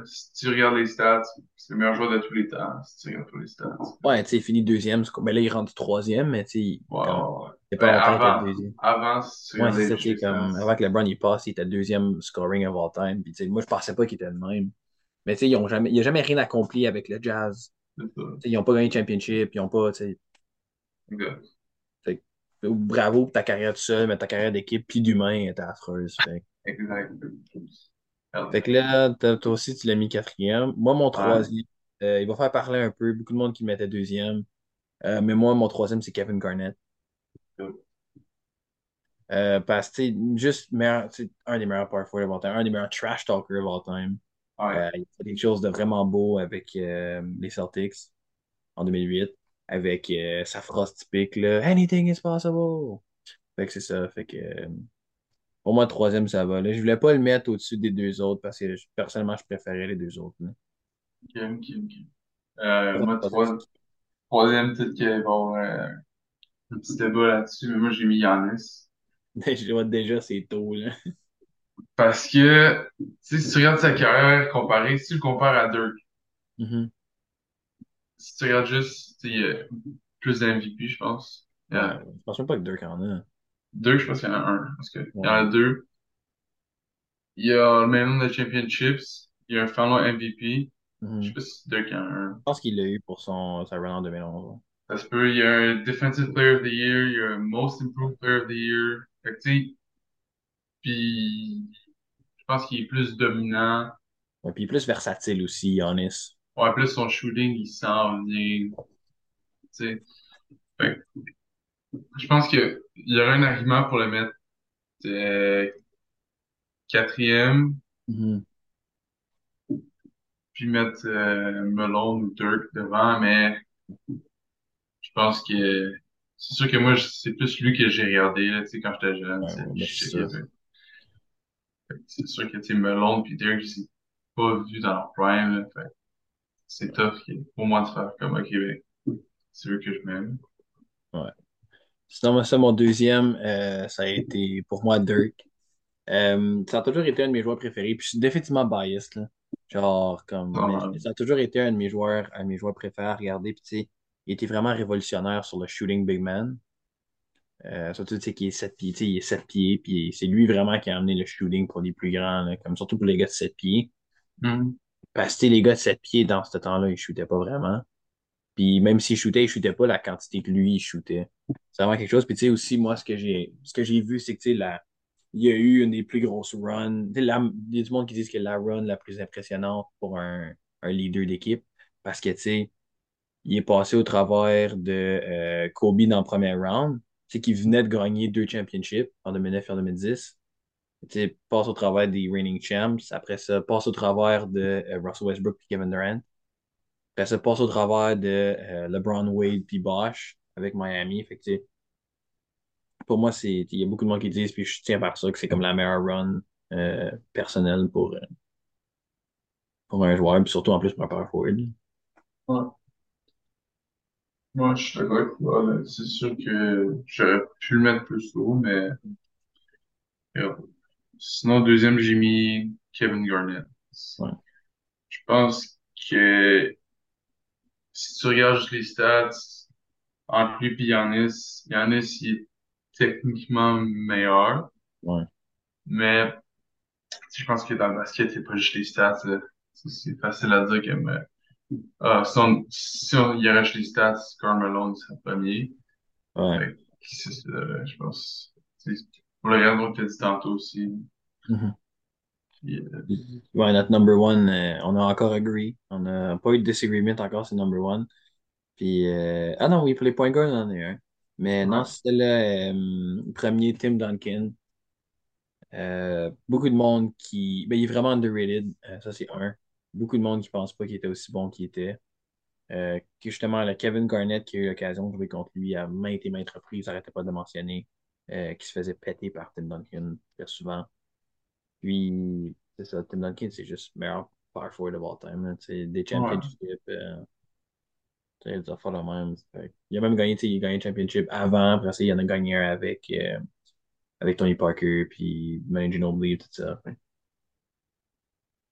si tu regardes les stats, c'est le meilleur joueur de tous les temps, si tu regardes tous les stats. Ouais, tu sais, il finit deuxième. Mais là, il rentre troisième, mais tu sais, ouais. c'est Ben, pas longtemps qu'il était deuxième. avant, si tu Ouais, c'est ça, comme avant que LeBron il passe, il était deuxième scoring of all time. Puis, tu sais, moi, je pensais pas qu'il était le même. Mais tu sais, ils ont jamais, il n'y a jamais rien accompli avec le Jazz. Ils n'ont pas gagné de championship, ils ont pas, bravo pour ta carrière tout seul, mais ta carrière d'équipe puis d'humain était affreuse. Fait, Exact. fait que là, toi aussi, tu l'as mis quatrième. Moi, mon troisième, euh, il va faire parler un peu. Beaucoup de monde qui le mettait deuxième. Euh, mais moi, mon troisième, c'est Kevin Garnett. Euh, parce que, juste meilleur, un des meilleurs power forward of all time, un des meilleurs trash talkers of all time. Ouais. Euh, il a fait quelque chose de vraiment beau avec euh, les Celtics en 2008, avec euh, sa phrase typique, là, Anything is possible. Fait que c'est ça. Fait que pour moi, troisième, ça va. Là. Je voulais pas le mettre au-dessus des deux autres parce que personnellement, je préférais les deux autres. là. Ok, ok, ok. Euh, moi, Troisième, trois- troisième, peut-être qu'il va y avoir un petit débat là-dessus, mais moi, j'ai mis Je vois déjà, c'est tôt. Là. Parce que, si tu regardes sa carrière comparée, si tu le compares à Dirk, Mhm. si tu regardes juste, il y a plus d'MVP, je pense. A- je pense même pas que Dirk en a. Dirk, je pense qu'il y en a un. Parce que, il y en a deux. Il y a le même nombre de championships. Il y a un final MVP. Mhm. Je sais pas si Dirk en a un. Je pense qu'il l'a eu pour son, sa run en 2011. Ça se peut. Il y a un Defensive Player of the Year. Il y a un Most Improved Player of the Year. Fait que, tu sais, Puis, pense qu'il est plus dominant. Ouais, puis plus versatile aussi, Giannis. Ouais, plus son shooting, il s'en vient. Tu sais. Fait je pense qu'il y aurait un argument pour le mettre euh, quatrième, Mhm. puis mettre euh, Malone ou Dirk devant, mais je pense que c'est sûr que moi, je- c'est plus lui que j'ai regardé là, quand j'étais jeune. Ouais, tu sais, ouais, puis ben, je c'est sûr que Malone puis Dirk, je ai pas vus dans leur prime. là, fait c'est tough pour moi de faire comme OK, ben, c'est eux que je m'aime. Ouais. Sinon, moi, ça, mon deuxième, euh, ça a été pour moi Dirk. Euh, ça a toujours été un de mes joueurs préférés. Puis je suis définitivement biased, là. Genre, comme, mais ça a toujours été un de mes joueurs, un de mes joueurs préférés à regarder. Puis, tu sais, il était vraiment révolutionnaire sur le shooting big man. Euh, surtout, tu sais, qu'il est 7 pieds, tu sais, il est 7 pieds. Puis c'est lui vraiment qui a amené le shooting pour les plus grands, là, comme surtout pour les gars de 7 pieds. Mhm. Parce que, les gars de 7 pieds, dans ce temps-là, ils shootaient pas vraiment. Puis même s'il shootait, il shootait pas la quantité que lui, il shootait. C'est vraiment quelque chose. Puis tu sais aussi, moi, ce que j'ai ce que j'ai vu, c'est que tu sais, la, il y a eu une des plus grosses runs. Tu sais, la- Il y a du monde qui disent que la run la plus impressionnante pour un, un leader d'équipe. Parce que tu sais, il est passé au travers de euh, Kobe dans le premier round. Qui venait de gagner deux championships en 2009 et en 2010. Tu sais, passe au travers des reigning champs. Après ça, passe au travers de euh, Russell Westbrook et Kevin Durant. Après ça, passe au travers de euh, LeBron Wade puis Bosh avec Miami. Fait pour moi, il y a beaucoup de monde qui disent, puis je tiens par ça, que c'est comme la meilleure run euh, personnelle pour, pour un joueur, puis surtout en plus pour un power forward. Moi, je suis d'accord avec toi. là. C'est sûr que j'aurais pu le mettre plus haut, mais euh, sinon, deuxième, j'ai mis Kevin Garnett. Ouais, Je pense que si tu regardes juste les stats, entre lui et Giannis, Giannis, il est techniquement meilleur, ouais, mais je pense que dans le basket, il n'y a pas juste les stats. là. C'est c'est facile à dire que mais, ah, si, on, si on y arrache les stats, Karl Malone serait premier. ouais. C'est ça, je pense. C'est pour le raison que dit tantôt aussi. Mhm. Puis, euh, Ouais, notre number one, euh, on a encore agree. On n'a pas eu de disagreement encore, c'est number one. Puis, euh, ah non, oui, pour les point guards, on en a un. Mais non, c'était le euh, premier Tim Duncan. Euh, beaucoup de monde qui. Ben, il est vraiment underrated. Euh, ça, c'est un. Beaucoup de monde qui pense pas qu'il était aussi bon qu'il était. Euh, que justement, le Kevin Garnett qui a eu l'occasion de jouer contre lui à maintes et maintes reprises, n'arrêtait pas de le mentionner, euh, qui se faisait péter par Tim Duncan très souvent. Puis, c'est ça, Tim Duncan, c'est juste le meilleur power forward of all time. sais, des Ouais. championships, euh, tu sais, des affaires de même. Il a même gagné, il a gagné un championship avant, après ça, il en a gagné un avec, euh, avec Tony Parker, puis Manu Ginobili tout ça.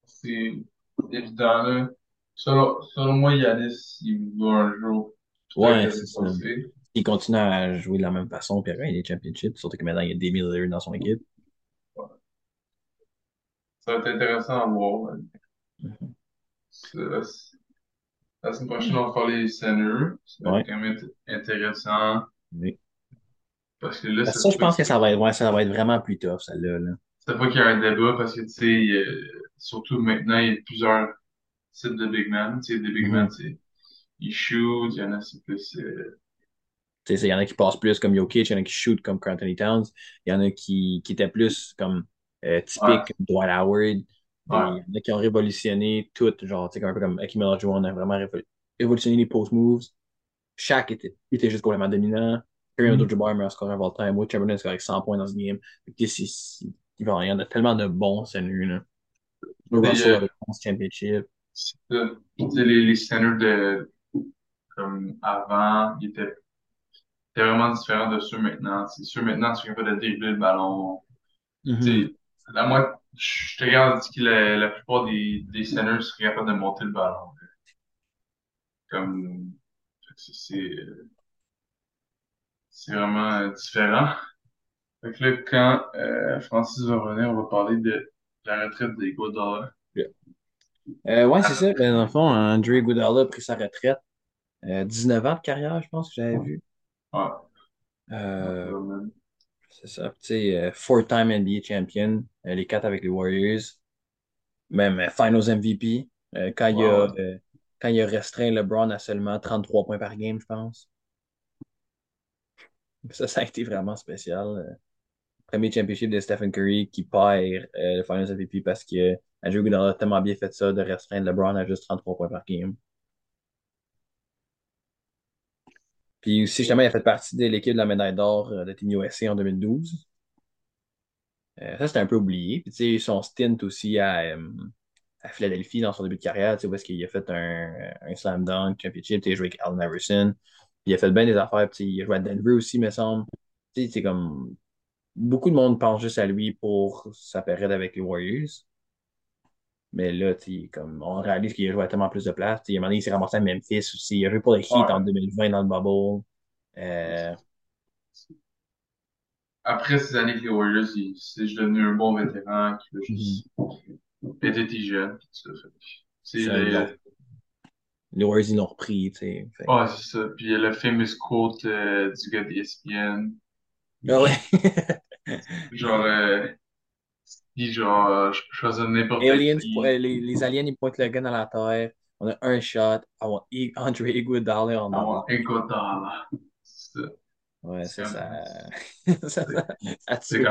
C'est évident, là. Selon, selon moi, Yanis, il va un jour Ouais, c'est ça. continue à jouer de la même façon, puis à gagner des championships, surtout que maintenant, il y a des Lillard dans son équipe. Ça va être intéressant à voir. Mhm. C'est- La semaine prochaine, on va faire les centers. Ça va Ouais. être quand même int- intéressant. Oui. Parce que là, Parce ça, je pense que ça va être, ouais, ça va être vraiment plus tough, celle-là. Là. C'est pas qu'il y a un débat parce que, tu sais, euh, surtout maintenant, il y a plusieurs types de big men. Tu sais, des big men, Mhm. c'est, ils shoot, il y en a, c'est plus, euh, Tu sais, Il y en a qui passent plus comme Jokic, il y en a qui shoot comme Anthony Towns, il y en a qui, qui étaient plus comme euh, ouais, typiques comme Dwight Howard, ouais. il y en a qui ont révolutionné tout, genre, tu sais, un peu comme Hakeem Olajuwon a vraiment révol- révolutionné les post moves. Shaq était, était juste complètement dominant. Kareem Mhm. Abdul-Jabbar, meilleur scoreur of all time. Will Chamberlain, c'est avec 100 points dans ce game. Fait que, tu sais, c'est- c'est- il va- il y en a tellement de bons, c'est nul, là. Russell euh, avec 11 championships. tu les, les centers de, comme avant, ils étaient, étaient vraiment différents de ceux maintenant. C'est ceux maintenant, sont capables de dribbler le ballon. Tu sais, la moi, je te regarde, dis que la, la plupart des, des centers seraient capables de monter le ballon. Comme, c'est, c'est c'est vraiment euh, différent. Fait que là, quand euh, Francis va revenir, on va parler de la retraite des Godala. Euh, ouais, c'est ça. Ben, dans le fond, Andre Iguodala a pris sa retraite. Euh, 19 ans de carrière, je pense que j'avais vu. Ouais, Euh, C'est ça. Tu sais, euh, four-time NBA champion, euh, les quatre avec les Warriors, même euh, Finals MVP, euh, quand il Wow. euh, quand il a restreint LeBron à seulement 33 points par game, je pense. Ça, ça a été vraiment spécial. Premier championship de Stephen Curry qui perd euh, le Finals MVP parce que Andrew Iguodala a tellement bien fait ça de restreindre LeBron à juste 33 points par game. Puis aussi, justement, il a fait partie de l'équipe de la médaille d'or euh, de Team USA en 2012. Euh, ça, c'était un peu oublié. Puis, tu sais, son stint aussi à, euh, à Philadelphie dans son début de carrière, tu sais, parce qu'il a fait un, un slam dunk championship, tu a joué avec Allen Iverson. Il a fait bien des affaires, puis il a joué à Denver aussi, me semble. Tu sais, c'est comme beaucoup de monde pense juste à lui pour sa période avec les Warriors. Mais là, comme on réalise qu'il a joué à tellement plus de place. Tu sais, à un moment donné, il s'est ramassé à Memphis aussi. Il a joué pour les Heat en Ouais. 2020 dans le bubble. Euh, Après ces années avec les Warriors, il- juste devenu un bon vétéran qui veut mhm. juste l'ont- le, les Warriors, ils l'ont repris, tu sais. Fait ouais, c'est ça. Puis il y a le famous quote euh, du gars d'ESPN. Ah ouais. Genre, euh, dit genre, euh, je peux choisir n'importe Aliens, qui. euh, les, les aliens, ils pointent le gun dans la terre. On a un shot. I want I- Andre Iguodala on I want. Iguodala. C'est ça. Ouais, C'est ça, ça, ça, c'est ça, a c'est.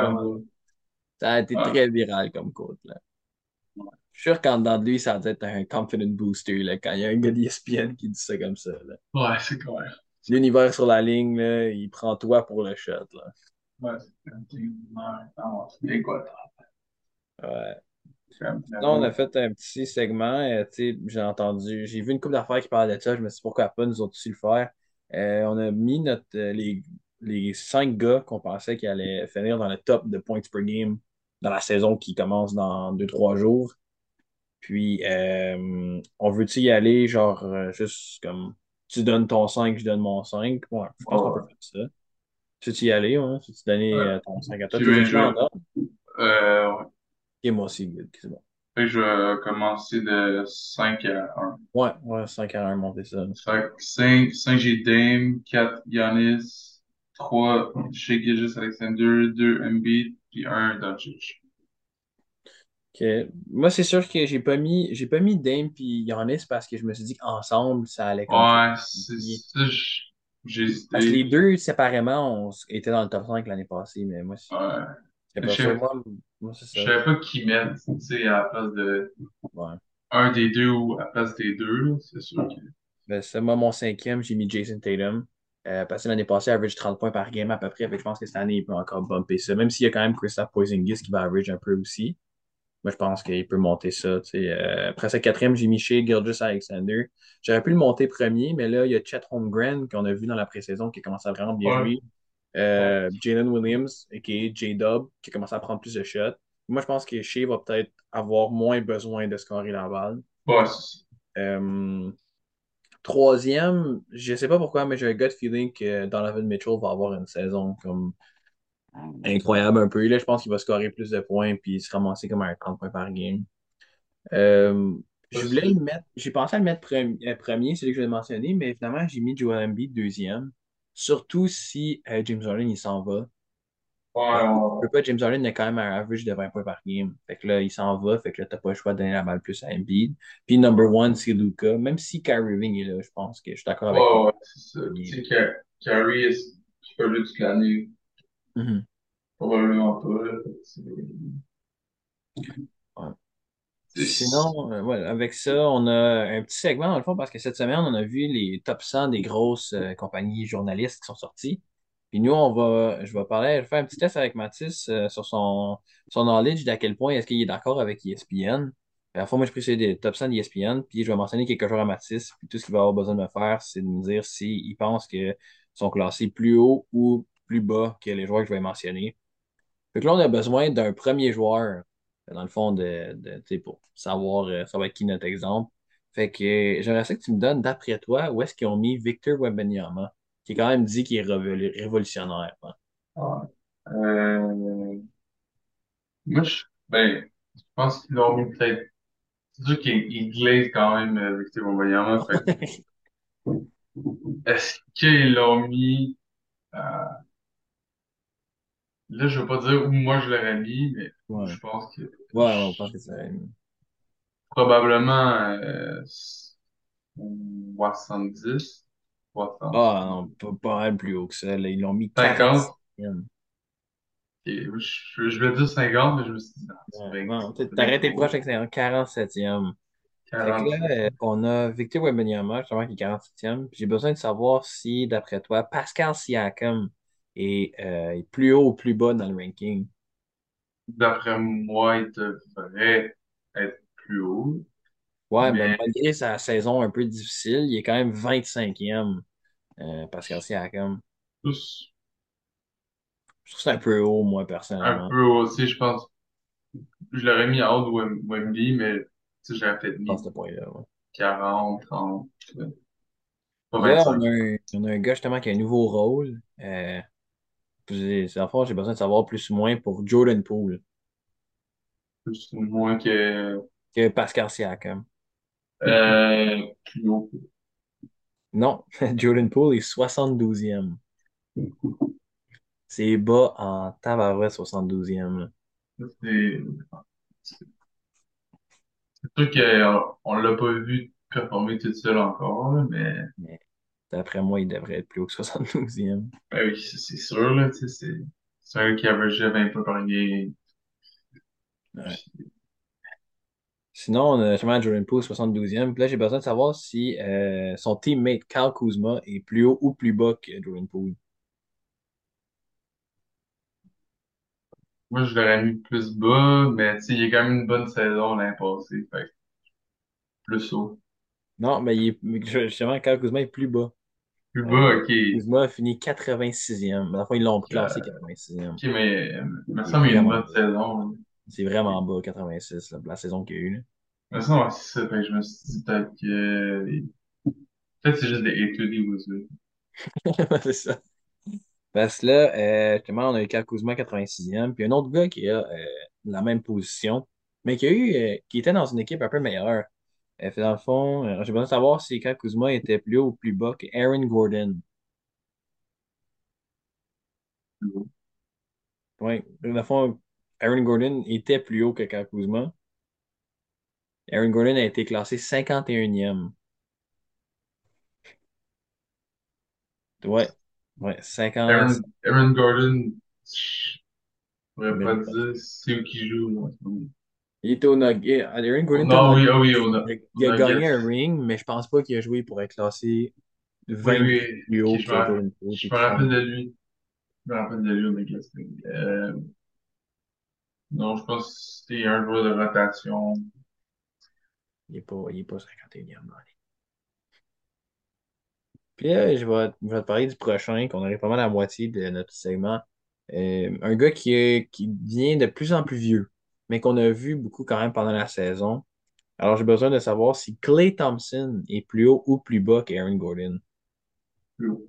Ça été ouais, très viral comme quote, là. Je suis sûr qu'en dedans de lui, ça doit être un confident booster, là, quand il y a un gars d'ESPN qui dit ça comme ça, là. ouais, c'est clair. L'univers sur la ligne, là, il prend toi pour le shot, là. Ouais, c'est comme, ouais, Non, on a fait un petit segment, euh, j'ai entendu, j'ai vu une couple d'affaires qui parlaient de ça, je me suis dit pourquoi pas nous autres aussi le faire. Euh, on a mis notre, euh, les, les cinq gars qu'on pensait qui allaient finir dans le top de points per game dans la saison qui commence dans deux, trois jours. Puis, on veut-tu y aller, genre, juste comme, tu donnes ton 5 je donne mon 5 Ouais, je pense qu'on peut ouais, faire ça. Tu veux-tu y aller, hein? Tu veux-tu donner ouais. euh, ton 5 à toi? Tu veux, je, en ordre? euh, ouais. Et moi aussi, good, c'est bon. Fait que je vais commencer de 5 à 1. Ouais, ouais, 5 à un monter ça. Fait que 5, 5 j'ai Dame, 4 Giannis, 3 Shai Gilgeous-Alexander, 2 Embiid, puis 1 Doncic. Moi, c'est sûr que j'ai pas mis, j'ai pas mis Dame puis Giannis parce que je me suis dit qu'ensemble, ça allait comme. Ouais, c'est ça, Parce que les deux, séparément, on était dans le top 5 l'année passée, mais moi, c'est Ouais. Je ça. savais ça. pas qui mettre, tu sais, à la place de Ouais. un des deux ou à la place des deux, c'est sûr que. Ben, c'est moi, mon cinquième, j'ai mis Jason Tatum. Euh, parce que l'année passée, il average 30 points par game à peu près. Fait je pense que cette année, il peut encore bumper ça. Même s'il y a quand même Kristaps Porzingis qui va average un peu aussi. Moi, je pense qu'il peut monter ça. Euh, après ça, quatrième, j'ai mis chez Gilgis Alexander. J'aurais pu le monter premier, mais là, il y a Chet Holmgren qu'on a vu dans la pré-saison qui a commencé à vraiment bien jouer. Euh, Jalen Williams, a.k.a. J-Dub, qui a commencé à prendre plus de shots. Moi, je pense que Shea va peut-être avoir moins besoin de scorer la balle. ouais, Euh, troisième, je sais pas pourquoi, mais j'ai un gut feeling que Donovan Mitchell va avoir une saison comme incroyable un peu. Là, je pense qu'il va scorer plus de points puis se ramasser comme un 30 points par game. Euh, je voulais le mettre, j'ai pensé à le mettre euh, premier, c'est lui que je vais mentionner, mais finalement, j'ai mis Joel Embiid deuxième. Surtout si euh, James Harden il s'en va. Ouais, Euh, je ouais, peux pas, James Harden a quand même un average de 20 points par game. Fait que là, il s'en va, fait que là, t'as pas le choix de donner la balle plus à Embiid. Puis number one, c'est Luka. Même si Kyrie Irving est là, je pense que je suis d'accord avec toi. Ouais, ouais, c'est ça. Il tu peux le toute l'année. Mhm. Probablement pas, là. C'est- Ouais. c'est- Sinon, euh, ouais, avec ça, on a un petit segment dans le fond parce que cette semaine, on a vu les top 100 des grosses euh, compagnies journalistes qui sont sorties. Puis nous, on va, je vais parler, je vais faire un petit test avec Mathis euh, sur son, son knowledge d'à quel point est-ce qu'il est d'accord avec ESPN. À la fois, moi, je pris des top 100 d'ESPN, puis je vais mentionner quelques joueurs à Mathis. Puis tout ce qu'il va avoir besoin de me faire, c'est de me dire s'il pense qu'ils sont classés plus haut ou plus bas que les joueurs que je vais mentionner. Fait que là, on a besoin d'un premier joueur, dans le fond, de, pour savoir ça va être qui notre exemple. Fait que euh, j'aimerais ça que tu me donnes, d'après toi, où est-ce qu'ils ont mis Victor Wembanyama, qui est quand même dit qu'il est révolu- révolutionnaire. hein? Euh, moi, je, ben, je pense qu'ils l'ont mis peut-être. C'est sûr qu'il il glaze quand même euh, Victor Wembanyama. Fait est-ce qu'ils l'ont mis, euh, là, je veux pas dire où moi je l'aurais mis, mais Ouais. je pense que Ouais, on pense que c'est. probablement euh, 70, 60, Ah, non, pas, pas mal plus haut que ça. là. Ils l'ont mis 50. 47e. Et je, je vais dire 50, mais je me suis dit, non, c'est arrêté trop. proche avec c'est 47e. Fait que là, 47. euh, on a Victor Wembanyama, justement, qui est 47e. Puis J'ai besoin de savoir si, d'après toi, Pascal Siakam est, euh, plus haut ou plus bas dans le ranking? D'après moi, il devrait être plus haut, Ouais, ben mais malgré sa saison un peu difficile, il est quand même 25e, euh, Pascal Siakam. plus Je trouve que c'est un peu haut, moi, un personnellement, peu aussi, je pense. Je l'aurais mis en haut de Wem- Wemby, mais tu sais, j'aurais peut-être à mis ce point-là. ouais. 40, 30, euh, pas Là, on 25. a un, on a un gars, justement, qui a un nouveau rôle. Euh, c'est- fond, j'ai besoin de savoir plus ou moins pour Jordan Poole Plus ou moins que que Pascal Siakam. euh, plus haut. Non, Jordan Poole est 72e. C'est bas en tabarouette 72e. là. C'est c'est sûr qu'on on l'a pas vu performer tout seul encore, Mais d'après moi, il devrait être plus haut que 72e. ben oui, c'est sûr, là, c'est un qui average 20 points par game. Ouais. Sinon, on a justement Jordan Poole 72e. Puis là, j'ai besoin de savoir si euh, son teammate Kyle Kuzma est plus haut ou plus bas que Jordan Poole. Moi, je l'aurais mis plus bas, mais tu sais, il a quand même une bonne saison l'année passée, fait plus haut. Non, mais il est, justement, Kyle Kuzma est plus bas. Euh, ok. Kuzma a fini 86e. Mais enfin, ils l'ont classé Euh, 86e. Ok, mais euh, il me C'est semble qu'il y a une bonne saison. là. C'est vraiment bas, 86, là, pour la saison qu'il y a eu. Il me semble que c'est ça, fait que je me suis dit peut-être que... Peut-être que c'est juste des études des Wizards. là. C'est ça. Parce que là, euh, justement, on a eu Kyle Kuzma 86e, puis un autre gars qui a euh, la même position, mais qui a eu, euh, qui était dans une équipe un peu meilleure. Euh, fait, dans le fond, euh, j'ai besoin de savoir si Kyle Kuzma était plus haut ou plus bas que Aaron Gordon. Oui, dans le fond, Aaron Gordon était plus haut que Kyle Kuzma. Aaron Gordon a été classé 51e. Ouais, ouais, 50. Aaron, Aaron Gordon, je pourrais pas dire c'est où qu'il joue. moi. Il était au Nuggets. Aaron Gordon non, oui, ah oui, on a, Il a, gagné un ring, mais je pense pas qu'il a joué pour être classé Oui, 20 oui, plus haut je que me, je rappelle 30. de lui. Je me rappelle de lui au Nuggets. Euh, non, je pense que c'était un joueur de rotation. Il est pas, il est pas 51e. là. Puis là, je vais, je vais te parler du prochain, qu'on arrive pas mal à la moitié de notre segment. Euh, un gars qui, qui devient de plus en plus vieux, mais qu'on a vu beaucoup quand même pendant la saison. Alors, j'ai besoin de savoir si Klay Thompson est plus haut ou plus bas qu'Aaron Gordon. Plus haut.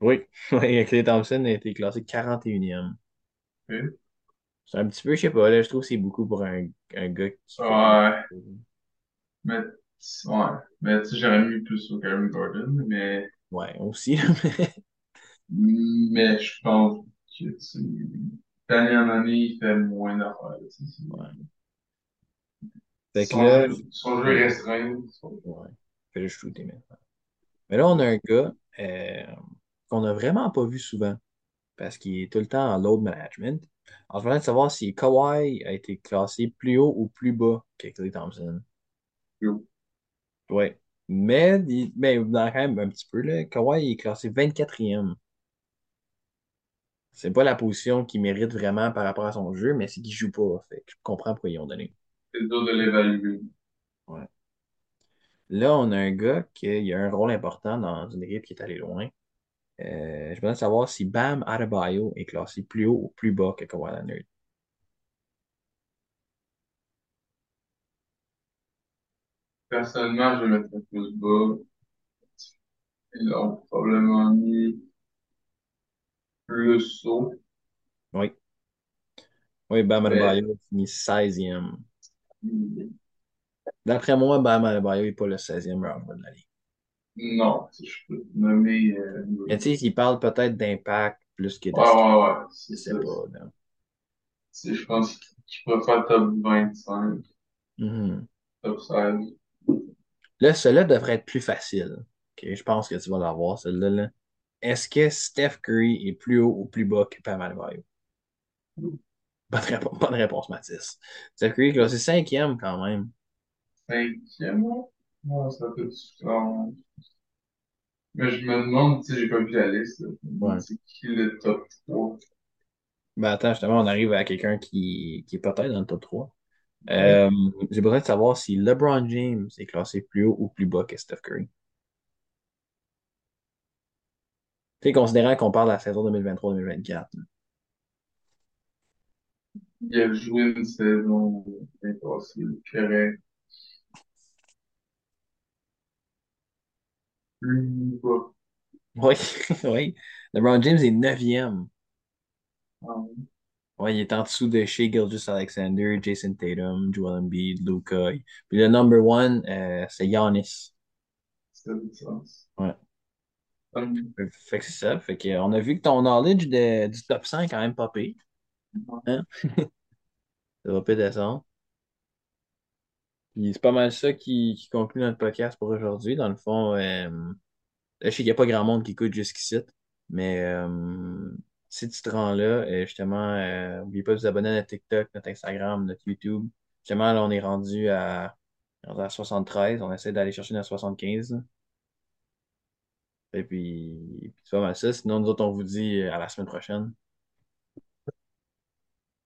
Oui, Klay Thompson a été classé 41e. Ok. C'est un petit peu, je sais pas, là, je trouve que c'est beaucoup pour un, un gars qui Ouais, mais, ouais, mais tu sais, j'aurais mis plus au Aaron Gordon, mais, Ouais, aussi. mais je pense que, tu d'année en année, il fait moins d'affaires. Fait que Son là, son jeu est restreint. son- ouais, fait shooter maintenant. Mais là, on a un gars euh, qu'on a vraiment pas vu souvent parce qu'il est tout le temps en load management. En train de savoir si Kawhi a été classé plus haut ou plus bas que Klay Thompson. Plus haut. Ouais. Mais, il- mais dans quand même un petit peu, là, Kawhi est classé 24e. C'est pas la position qu'il mérite vraiment par rapport à son jeu, mais c'est qu'il joue pas. Fait que je comprends pourquoi ils ont donné. C'est dur de l'évaluer. Ouais. Là, on a un gars qui a un rôle important dans une équipe qui est allée loin. Euh, je voudrais savoir si Bam Adebayo est classé plus haut ou plus bas que Kawhi Leonard. Personnellement, je le mettrais plus bas. Ils ont probablement mis plus haut. Oui. Oui, Bam Adebayo a fini 16e. D'après moi, Bam Adebayo n'est pas le 16e meilleur joueur de la ligue. non, si je peux nommer euh, Mais tu sais, il parle peut-être d'impact plus que de Ouais, Steph. ouais, ouais, Je c'est sais ça. pas. C'est, je pense qu'il pourrait faire top 25, Mhm. top 16. Là, celui-là devrait être plus facile. Je pense que tu vas l'avoir, celui-là. Est-ce que Steph Curry est plus haut ou plus bas que Pam Adebayo? Bonne réponse, bonne réponse, Mathis. Steph Curry est classé cinquième quand même. Cinquième, ouais? Ça peut être différent. Mais je me demande, tu sais, j'ai pas vu la liste, Ouais. c'est qui le top 3. Ben attends, justement, on arrive à quelqu'un qui, qui est peut-être dans le top 3. Ouais. Euh, j'ai besoin de savoir si LeBron James est classé plus haut ou plus bas que Steph Curry. Sais, considérant qu'on parle de la saison 2023-2024. là. Il a joué une saison l'année passée, correct. Plus bas. Oui, oui. LeBron James est neuvième. Ah, ouais. Il est en dessous de Shea Gilgeous-Alexander, Jason Tatum, Joel Embiid, Luka. Puis le number one, euh, c'est Giannis. Ça a du sens. Ouais. Fait que c'est ça. Fait que, on a vu que ton knowledge de- du top 100 est quand même pas pire. Hein? Ça va pas descendre. Puis c'est pas mal ça qui, qui conclut notre podcast pour aujourd'hui. Dans le fond, euh, je sais qu'il n'y a pas grand monde qui écoute jusqu'ici. Mais euh, si tu te rends là, euh, justement, euh, n'oubliez pas de vous abonner à notre TikTok, notre Instagram, notre YouTube. Justement, là, on est rendu à, à 73. On essaie d'aller chercher notre 75. là. Et puis, puis c'est pas mal ça. Sinon, nous autres, on vous dit euh, à la semaine prochaine.